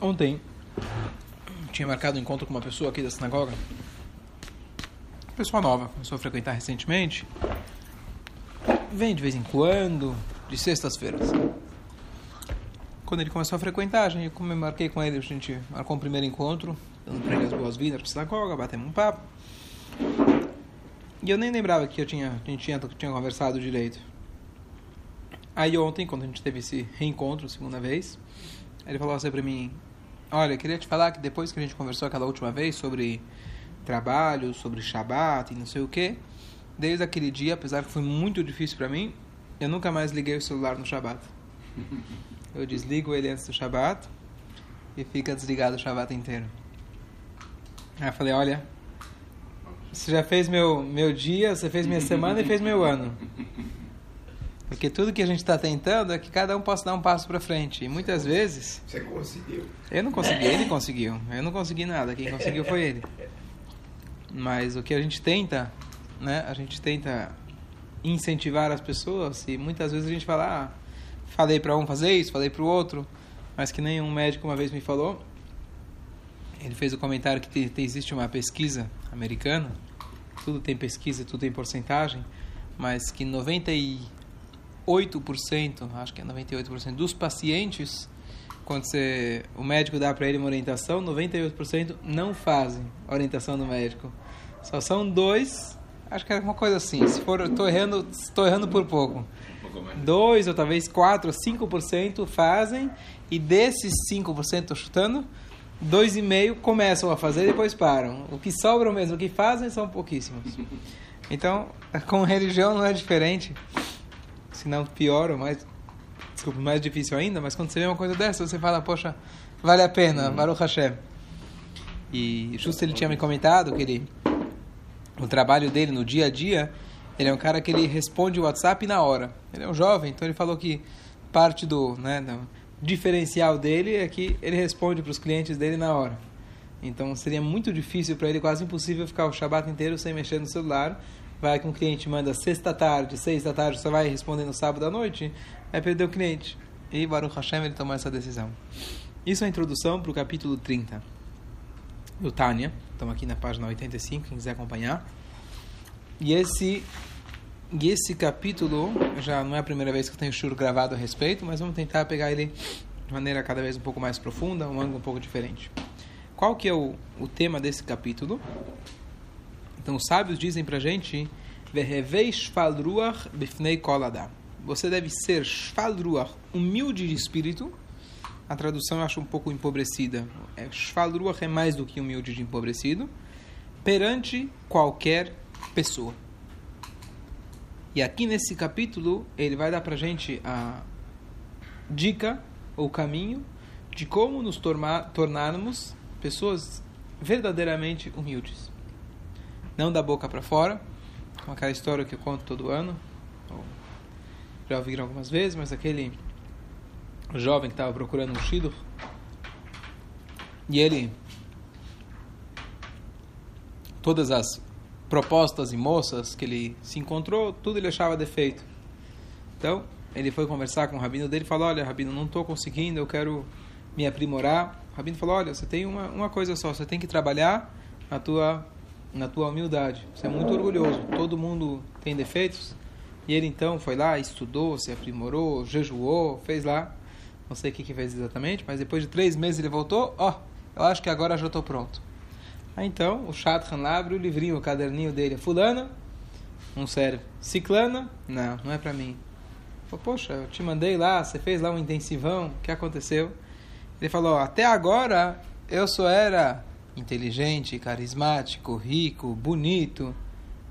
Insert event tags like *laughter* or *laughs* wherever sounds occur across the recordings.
Ontem tinha marcado um encontro com uma pessoa aqui da sinagoga. Pessoa nova, começou a frequentar recentemente. Vem de vez em quando, de sextas-feiras. Quando ele começou a frequentar, gente, como eu marquei com ele, a gente marcou um primeiro encontro, dando para ele as boas-vindas para sinagoga, batemos um papo. E eu nem lembrava que eu tinha, a gente tinha, tinha conversado direito. Aí ontem, quando a gente teve esse reencontro, segunda vez, ele falou assim para mim: Olha, eu queria te falar que depois que a gente conversou aquela última vez sobre trabalho, sobre Shabat e não sei o que, desde aquele dia, apesar que foi muito difícil para mim, eu nunca mais liguei o celular no Shabat. Eu desligo ele antes do Shabat e fica desligado o Shabat inteiro. Aí eu falei: Olha, você já fez meu, meu dia, você fez minha semana e fez meu ano. Porque tudo que a gente está tentando é que cada um possa dar um passo para frente. E muitas vezes. Você conseguiu. Eu não consegui, ele conseguiu. Eu não consegui nada. Quem conseguiu foi ele. Mas o que a gente tenta, né? A gente tenta incentivar as pessoas e muitas vezes a gente fala, ah, falei para um fazer isso, falei para o outro, mas que nem um médico uma vez me falou. Ele fez o comentário que te, te, existe uma pesquisa americana, tudo tem pesquisa, tudo tem porcentagem, mas que 90 e 98%, acho que é 98% dos pacientes, quando você, o médico dá para ele uma orientação, 98% não fazem orientação do médico. Só são dois, acho que é uma coisa assim. Se for, estou errando, estou errando por pouco. Dois ou talvez 4, 5% fazem e desses 5% estou chutando, dois e meio começam a fazer e depois param. O que sobra mesmo, o que fazem são pouquíssimos. Então, *laughs* com religião não é diferente se não pior ou mais, desculpa, mais difícil ainda, mas quando você vê uma coisa dessa, você fala, poxa, vale a pena, uhum. Baruch Hashem. E justo ele tinha me comentado que ele, o trabalho dele no dia a dia, ele é um cara que ele responde o WhatsApp na hora. Ele é um jovem, então ele falou que parte do, né, do diferencial dele é que ele responde para os clientes dele na hora. Então seria muito difícil para ele, quase impossível ficar o Shabat inteiro sem mexer no celular, vai que um cliente manda sexta tarde, seis da tarde, só vai responder no sábado à noite, vai perder o cliente. E Baruch Hashem ele tomou essa decisão. Isso é a introdução para o capítulo 30 do Tânia. Estamos aqui na página 85, quem quiser acompanhar. E esse, e esse capítulo, já não é a primeira vez que eu tenho shur gravado a respeito, mas vamos tentar pegar ele de maneira cada vez um pouco mais profunda, um ângulo um pouco diferente. Qual que é o, o tema desse capítulo? Então os sábios dizem para a gente você deve ser shfalruach, humilde de espírito. A tradução eu acho um pouco empobrecida. É, shfalruach é mais do que humilde de empobrecido. Perante qualquer pessoa. E aqui nesse capítulo, ele vai dar para gente a dica ou caminho de como nos tornarmos pessoas verdadeiramente humildes não da boca para fora, com aquela história que eu conto todo ano, já ouviram algumas vezes, mas aquele jovem que estava procurando um shidur, e ele, todas as propostas e moças que ele se encontrou, tudo ele achava defeito. Então, ele foi conversar com o rabino dele e falou: Olha, rabino, não estou conseguindo, eu quero me aprimorar. O rabino falou: Olha, você tem uma, uma coisa só, você tem que trabalhar na tua na tua humildade. Você é muito orgulhoso. Todo mundo tem defeitos. E ele então foi lá, estudou, se aprimorou, jejuou, fez lá. Não sei o que, que fez exatamente, mas depois de três meses ele voltou. Ó, oh, eu acho que agora já estou pronto. Aí então o Shadchan abre o livrinho, o caderninho dele. Fulana, não serve. Ciclana, não, não é para mim. Poxa, eu te mandei lá, você fez lá um intensivão, o que aconteceu? Ele falou: até agora eu só era inteligente, carismático, rico, bonito.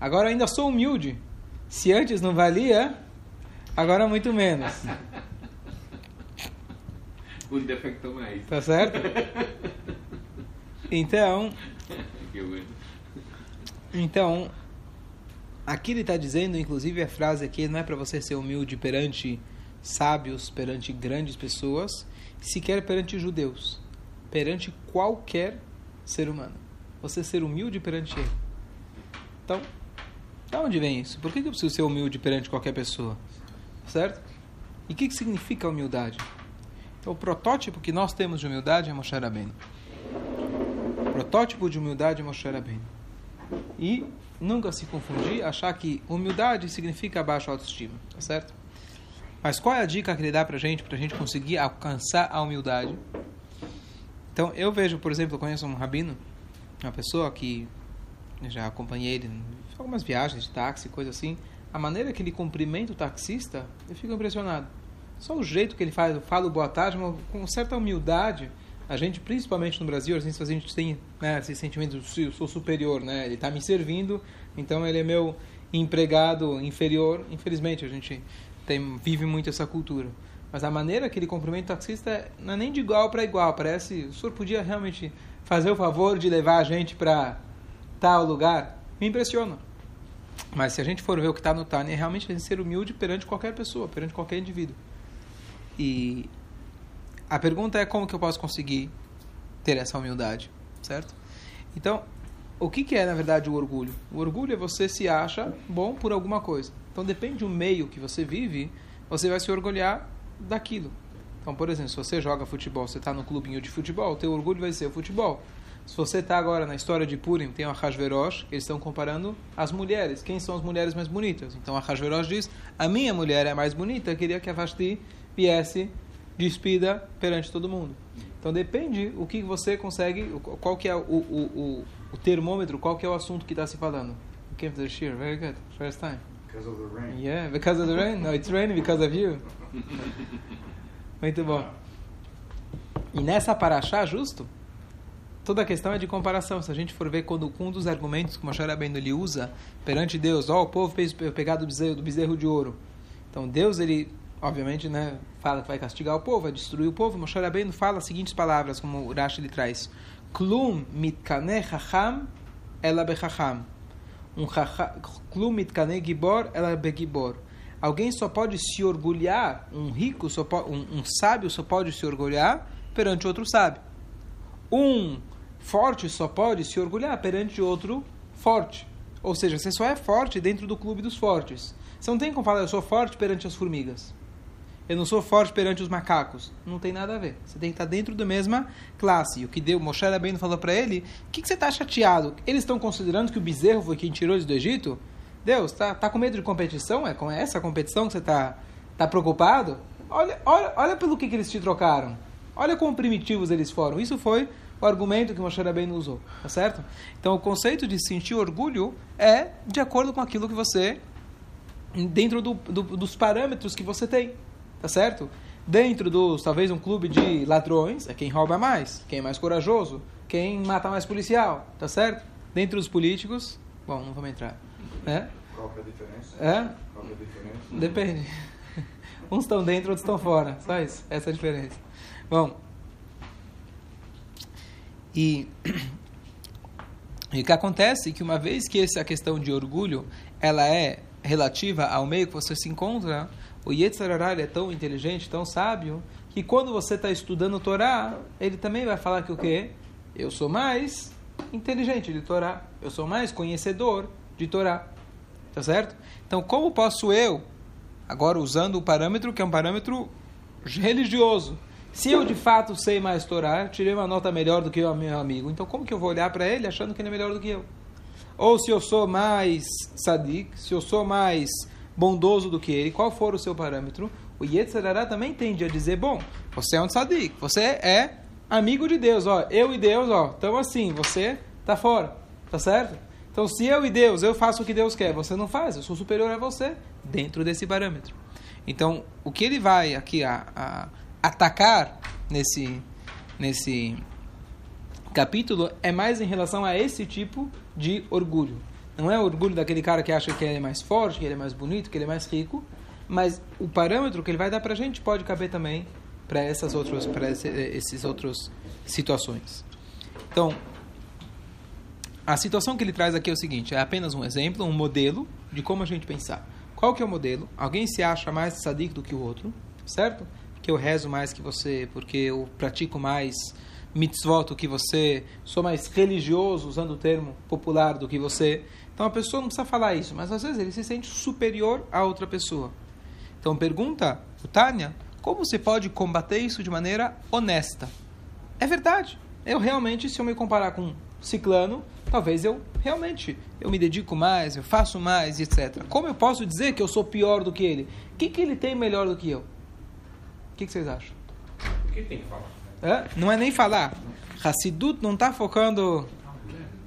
Agora ainda sou humilde. Se antes não valia, agora muito menos. *laughs* O defecto mais. Tá certo? Então. Então, aqui ele está dizendo, inclusive a frase aqui não é para você ser humilde perante sábios, perante grandes pessoas, sequer perante judeus, perante qualquer ser humano. Você ser humilde perante ele. Então, da onde vem isso? Por que eu preciso ser humilde perante qualquer pessoa? Certo? E o que, que significa humildade? Então, o protótipo que nós temos de humildade é Moshe Rabbeinu. O protótipo de humildade é Moshe Rabbeinu. E nunca se confundir, achar que humildade significa baixa autoestima, tá certo? Mas qual é a dica que ele dá pra gente, pra gente conseguir alcançar a humildade? Então, eu vejo, por exemplo, eu conheço um rabino, uma pessoa que já acompanhei ele em algumas viagens de táxi, coisa assim. A maneira que ele cumprimenta o taxista, eu fico impressionado. Só o jeito que ele faz, fala boa tarde, com certa humildade. A gente, principalmente no Brasil, às vezes a gente tem né, esse sentimento de eu sou superior, né? Ele está me servindo, então ele é meu empregado inferior. Infelizmente, a gente tem, vive muito essa cultura. Mas a maneira que ele cumprimenta o taxista não é nem de igual para igual. Parece, o senhor podia realmente fazer o favor de levar a gente para tal lugar? Me impressiona. Mas se a gente for ver o que está no Tânia, é realmente a gente ser humilde perante qualquer pessoa, perante qualquer indivíduo. E a pergunta é como que eu posso conseguir ter essa humildade, certo? Então, o que, que é na verdade o orgulho? O orgulho é você se acha bom por alguma coisa. Então, depende do meio que você vive, você vai se orgulhar daquilo. Então, por exemplo, se você joga futebol, você está no clubinho de futebol, o teu orgulho vai ser o futebol. Se você está agora na história de Purim, tem o Hashverosh, eles estão comparando as mulheres. Quem são as mulheres mais bonitas? Então, a Hashverosh diz, a minha mulher é mais bonita, queria que a Vashti viesse despida perante todo mundo. Então depende o que você consegue, qual que é o, o, o, o termômetro, qual que é o assunto que está se falando. Came to the shir, very good, first time. Because of the rain. Yeah, because of the rain? No, it's raining because of you. *laughs* Muito bom. E nessa paraxá, justo, toda a questão é de comparação. Se a gente for ver quando um dos argumentos que Moshe Rabbeinu ele usa perante Deus, ó, oh, o povo fez pegar do bezerro, do bezerro de ouro. Então Deus ele obviamente, né, fala que vai castigar o povo, vai destruir o povo. Moshe Rabbeinu fala as seguintes palavras, como o Rashi ele traz. Klum mitkane chacham ela bechacham. Um klum mitkane gibor ela begibor. Alguém só pode se orgulhar, um rico, só um, um sábio só pode se orgulhar perante outro sábio. Um forte só pode se orgulhar perante outro forte. Ou seja, você só é forte dentro do clube dos fortes. Você não tem como falar, eu sou forte perante as formigas eu não sou forte perante os macacos. Não tem nada a ver. Você tem que estar dentro da mesma classe. E o que deu, Moshe Rabbeinu falou para ele, o que, que, você está chateado? Eles estão considerando que o bezerro foi quem tirou eles do Egito? Deus, tá, tá com medo de competição? É com essa competição que você está tá preocupado? Olha, olha, olha pelo que, que eles te trocaram. Olha quão primitivos eles foram. Isso foi o argumento que Moshe Rabbeinu usou, tá certo? Então, o conceito de sentir orgulho é de acordo com aquilo que você, dentro do, do, dos parâmetros que você tem. Tá certo? Dentro dos, talvez, um clube de ladrões, é quem rouba mais, quem é mais corajoso, quem mata mais policial, tá certo? Dentro dos políticos, bom, não vamos entrar. Né? Qual que é a diferença? É? Qual é a diferença? Depende. *laughs* Uns estão dentro, outros estão fora. Só isso. Essa é a diferença. Bom. E, *clears throat* e o que acontece é que uma vez que essa questão de orgulho ela é relativa ao meio que você se encontra, o Yetzirará é tão inteligente, tão sábio, que quando você está estudando Torá, ele também vai falar que o quê? Eu sou mais inteligente de Torá. Eu sou mais conhecedor de Torá. Tá certo? Então, como posso eu, agora usando o parâmetro que é um parâmetro religioso, se eu de fato sei mais Torá, tirei uma nota melhor do que o meu amigo, então como que eu vou olhar para ele achando que ele é melhor do que eu? Ou se eu sou mais sadik, se eu sou mais bondoso do que ele, qual for o seu parâmetro, o Yetzirará também tende a dizer, bom, você é um tzadik, você é amigo de Deus, ó, eu e Deus, ó, então assim, você tá fora, tá certo? Então, se eu e Deus, eu faço o que Deus quer, você não faz, eu sou superior a você, dentro desse parâmetro. Então, o que ele vai aqui a, a atacar nesse, nesse capítulo é mais em relação a esse tipo de orgulho. Não é o orgulho daquele cara que acha que ele é mais forte, que ele é mais bonito, que ele é mais rico, mas o parâmetro que ele vai dar para a gente pode caber também para essas outras, para esse, esses outras situações. Então, a situação que ele traz aqui é o seguinte: é apenas um exemplo, um modelo de como a gente pensar. Qual que é o modelo? Alguém se acha mais sadik do que o outro, certo? Que eu rezo mais que você, porque eu pratico mais mitzvot do que você, sou mais religioso, usando o termo popular do que você. Então a pessoa não precisa falar isso, mas às vezes ele se sente superior a outra pessoa. Então pergunta o Tânia, como você pode combater isso de maneira honesta? É verdade. Eu realmente, se eu me comparar com ciclano, talvez eu realmente eu me dedico mais, eu faço mais, etc. Como eu posso dizer que eu sou pior do que ele? O que, que ele tem melhor do que eu? O que, que vocês acham? O que tem que falar? É? Não é nem falar. Hassidut não está focando.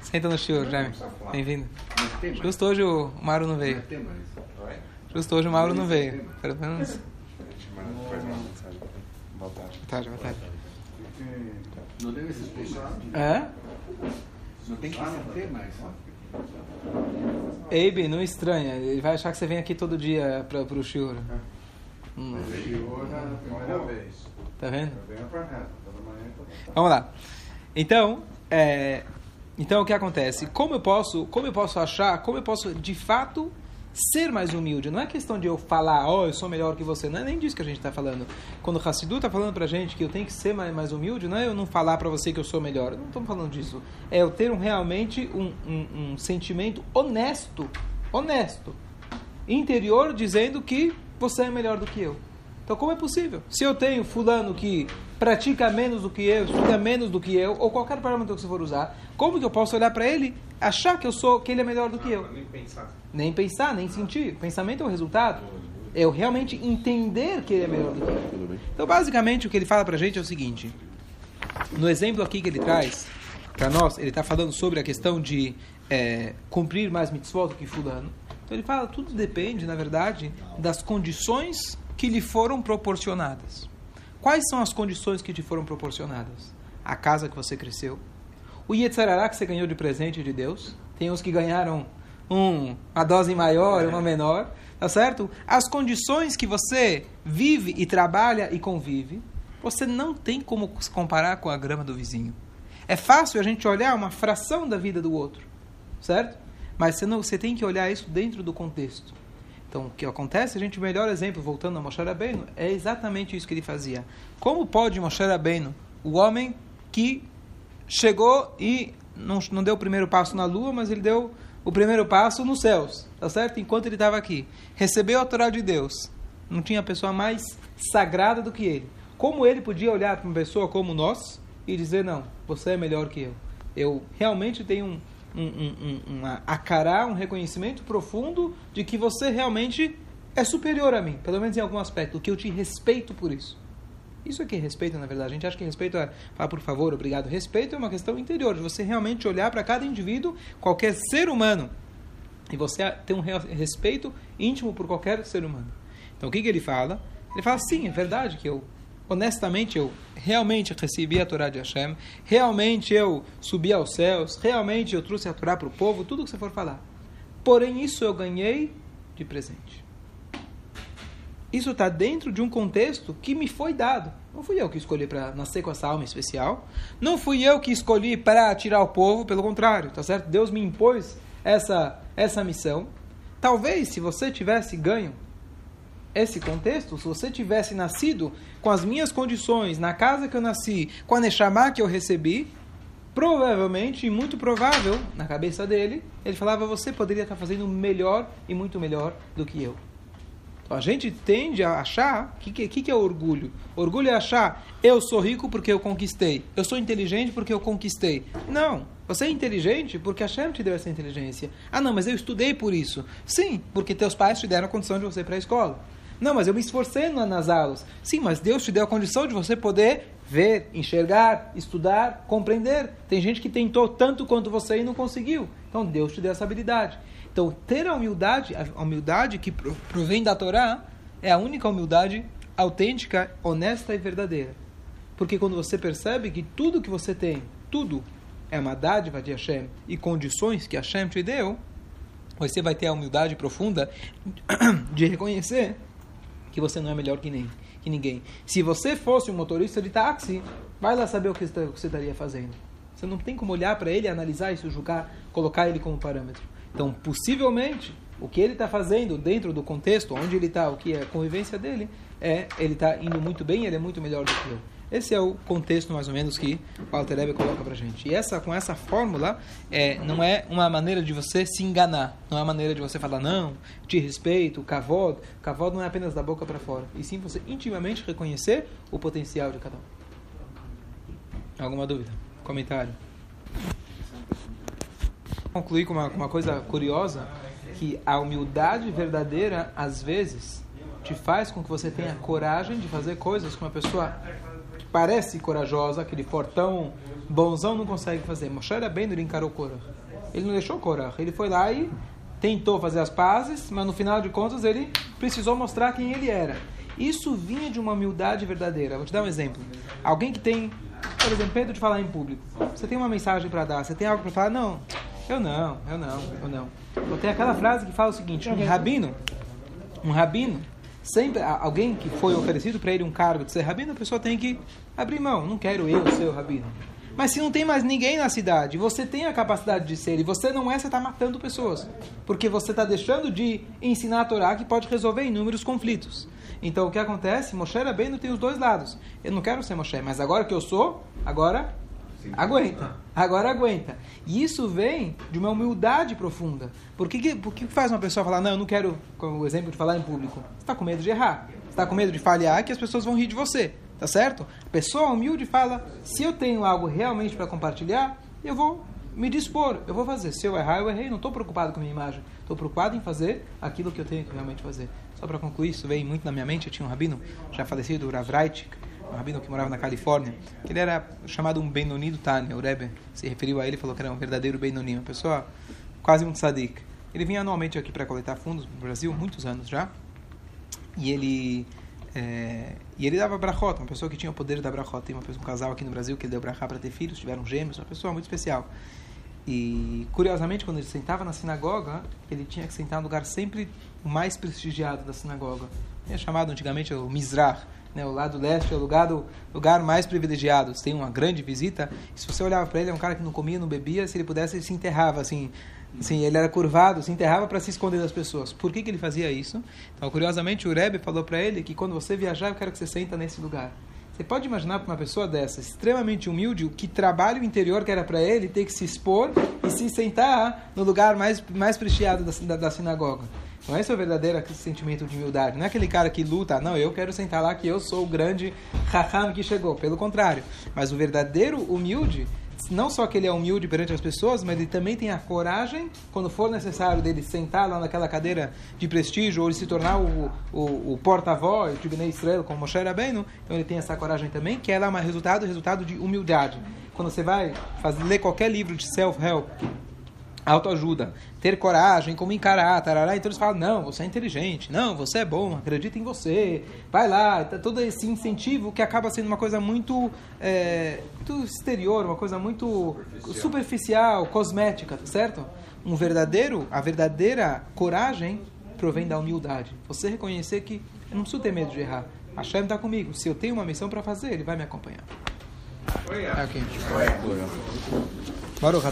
Senta no show, Jaime. Bem-vindo. Justo hoje o Mauro não veio. Justo hoje o Mauro não veio. Pelo menos. Boa tarde, boa tarde. Não deve ser especial. É? Não tem que ser mais. Abe, não estranha. Ele vai achar que você vem aqui todo dia para o shiur. Hum. Mas chegou na primeira vez. Tá vendo? Eu venho pra Vamos lá. Então, é, então o que acontece? Como eu posso, como eu posso achar, como eu posso de fato ser mais humilde? Não é questão de eu falar, oh, eu sou melhor que você. Não é nem disso que a gente está falando. Quando o Hassidu está falando pra gente que eu tenho que ser mais, mais humilde, não é eu não falar para você que eu sou melhor. Não estamos falando disso. É eu ter um, realmente um, um, um sentimento honesto, honesto, interior, dizendo que você é melhor do que eu. Então, como é possível? Se eu tenho fulano que pratica menos do que eu, estuda menos do que eu, ou qualquer parâmetro que você for usar, como que eu posso olhar para ele, achar que eu sou, que ele é melhor do que eu? Nem pensar. Nem pensar, nem sentir. Pensamento é o resultado. É eu realmente entender que ele é melhor do que eu. Então, basicamente, o que ele fala para a gente é o seguinte: no exemplo aqui que ele traz para nós, ele está falando sobre a questão de é, cumprir mais mitzvot do que fulano. Então, ele fala tudo depende, na verdade, das condições que lhe foram proporcionadas. Quais são as condições que te foram proporcionadas? A casa que você cresceu, o Yetzarará que você ganhou de presente de Deus. Tem uns que ganharam um, uma dose maior, uma menor, tá certo? As condições que você vive e trabalha e convive, você não tem como se comparar com a grama do vizinho. É fácil a gente olhar uma fração da vida do outro, certo? Mas você, não, você tem que olhar isso dentro do contexto. Então, o que acontece, gente, o melhor exemplo, voltando a Moshe Rabbeinu, é exatamente isso que ele fazia. Como pode Moshe Rabbeinu, o homem que chegou e não, não deu o primeiro passo na lua, mas ele deu o primeiro passo nos céus, tá certo? Enquanto ele estava aqui. Recebeu a Torá de Deus. Não tinha pessoa mais sagrada do que ele. Como ele podia olhar para uma pessoa como nós e dizer, não, você é melhor que eu. Eu realmente tenho um, um, um, acará, um reconhecimento profundo de que você realmente é superior a mim, pelo menos em algum aspecto, que eu te respeito por isso. Isso é respeito, na verdade. A gente acha que respeito é falar por favor, obrigado. Respeito é uma questão interior, de você realmente olhar para cada indivíduo, qualquer ser humano, e você ter um respeito íntimo por qualquer ser humano. Então, o que, que ele fala? Ele fala, sim, é verdade que eu, honestamente, eu realmente recebi a Torá de Hashem, realmente eu subi aos céus, realmente eu trouxe a Torá para o povo, tudo que você for falar. Porém, isso eu ganhei de presente. Isso está dentro de um contexto que me foi dado. Não fui eu que escolhi para nascer com essa alma especial. Não fui eu que escolhi para tirar o povo, pelo contrário, tá certo? Deus me impôs essa, essa missão. Talvez, se você tivesse ganho esse contexto, se você tivesse nascido com as minhas condições, na casa que eu nasci, com a Neshama que eu recebi, provavelmente, e muito provável, na cabeça dele, ele falava, você poderia estar fazendo melhor e muito melhor do que eu. Então, a gente tende a achar, o que, que, que é orgulho? Orgulho é achar, eu sou rico porque eu conquistei, eu sou inteligente porque eu conquistei. Não, você é inteligente porque a Hashem te deu essa inteligência. Ah, não, mas eu estudei por isso. Sim, porque teus pais te deram a condição de você ir para a escola. Não, mas eu me esforcei nas aulas. Sim, mas Deus te deu a condição de você poder ver, enxergar, estudar, compreender. Tem gente que tentou tanto quanto você e não conseguiu. Então Deus te deu essa habilidade. Então, ter a humildade, a humildade que provém da Torá, é a única humildade autêntica, honesta e verdadeira. Porque quando você percebe que tudo que você tem, tudo é uma dádiva de Hashem e condições que Hashem te deu, você vai ter a humildade profunda *clears throat* de reconhecer que você não é melhor que, nem, que ninguém. Se você fosse um motorista de táxi, vai lá saber o que você estaria fazendo. Você não tem como olhar para ele, analisar isso, julgar, colocar ele como parâmetro. Então, possivelmente, o que ele está fazendo dentro do contexto onde ele está, o que é a convivência dele, é ele está indo muito bem, ele é muito melhor do que eu. Esse é o contexto, mais ou menos, que o Alter Rebbe coloca pra gente. E essa, com essa fórmula, é, não é uma maneira de você se enganar. Não é uma maneira de você falar, não, te respeito, kavod. Kavod não é apenas da boca para fora. E sim você intimamente reconhecer o potencial de cada um. Alguma dúvida? Comentário? Concluir com uma, uma coisa curiosa, que a humildade verdadeira, às vezes, te faz com que você tenha coragem de fazer coisas que uma pessoa parece corajosa, aquele fortão, bonzão, não consegue fazer. Moshe era bem, ele encarou Korah. Ele não deixou Korah. Ele foi lá e tentou fazer as pazes, mas no final de contas ele precisou mostrar quem ele era. Isso vinha de uma humildade verdadeira. Vou te dar um exemplo. Alguém que tem, por exemplo, medo de falar em público. Você tem uma mensagem para dar, você tem algo para falar? Não, eu não, eu não, eu não. Eu tenho aquela frase que fala o seguinte: um rabino, um rabino, sempre alguém que foi oferecido para ele um cargo de ser rabino, a pessoa tem que abrir mão. Não quero eu ser o rabino. Mas se não tem mais ninguém na cidade, você tem a capacidade de ser e você não é, você está matando pessoas. Porque você está deixando de ensinar a Torá que pode resolver inúmeros conflitos. Então o que acontece? Moshe Rabbeinu tem os dois lados. Eu não quero ser Moshe, mas agora que eu sou, agora aguenta. Agora aguenta. E isso vem de uma humildade profunda. Por que, por que faz uma pessoa falar, não, eu não quero, como o exemplo de falar em público? Você está com medo de errar. Você está com medo de falhar que as pessoas vão rir de você. Tá certo? A pessoa humilde fala: se eu tenho algo realmente para compartilhar, eu vou me dispor, eu vou fazer. Se eu errar, eu errei. Não estou preocupado com a minha imagem. Estou preocupado em fazer aquilo que eu tenho que realmente fazer. Só para concluir, isso veio muito na minha mente. Eu tinha um rabino já falecido, o Rav Reichik, um rabino que morava na Califórnia, que ele era chamado um Benoni do Tânia. O Rebbe se referiu a ele e falou que era um verdadeiro Benoni, uma pessoa quase um tzadik. Ele vinha anualmente aqui para coletar fundos no Brasil, muitos anos já. E ele é, e ele dava brachot, uma pessoa que tinha o poder da brachot. Tem uma pessoa, um casal aqui no Brasil que ele deu brachá para ter filhos, tiveram gêmeos, uma pessoa muito especial. E, curiosamente, quando ele sentava na sinagoga, ele tinha que sentar no lugar sempre o mais prestigiado da sinagoga. É chamado antigamente o Mizrach, né, o lado leste é o lugar, do, lugar mais privilegiado. Tem uma grande visita, se você olhava para ele, é um cara que não comia, não bebia, se ele pudesse, ele se enterrava, assim, Sim, ele era curvado, se enterrava para se esconder das pessoas. Por que, que ele fazia isso? Então, curiosamente, o Rebbe falou para ele que quando você viajar, eu quero que você senta nesse lugar. Você pode imaginar para uma pessoa dessa, extremamente humilde, o que trabalho interior que era para ele ter que se expor e se sentar no lugar mais, mais prestigiado da, da, da sinagoga. Esse é o verdadeiro sentimento de humildade. Não é aquele cara que luta, não, eu quero sentar lá que eu sou o grande raham que chegou. Pelo contrário. Mas o verdadeiro humilde não só que ele é humilde perante as pessoas, mas ele também tem a coragem, quando for necessário, dele sentar lá naquela cadeira de prestígio ou ele se tornar o, o, o porta-voz de Bnei Israel, como Moshe Rabbeinu, então ele tem essa coragem também, que ela é um resultado, resultado de humildade. Quando você vai fazer, ler qualquer livro de self-help, autoajuda, ter coragem, como encarar, tarará, então eles falam, não, você é inteligente, não, você é bom, acredita em você, vai lá, tá todo esse incentivo que acaba sendo uma coisa muito, é, muito exterior, uma coisa muito superficial. superficial, cosmética, tá certo? Um verdadeiro, a verdadeira coragem provém da humildade. Você reconhecer que eu não preciso ter medo de errar. A Hashem está comigo. Se eu tenho uma missão para fazer, ele vai me acompanhar. Okay. Baruch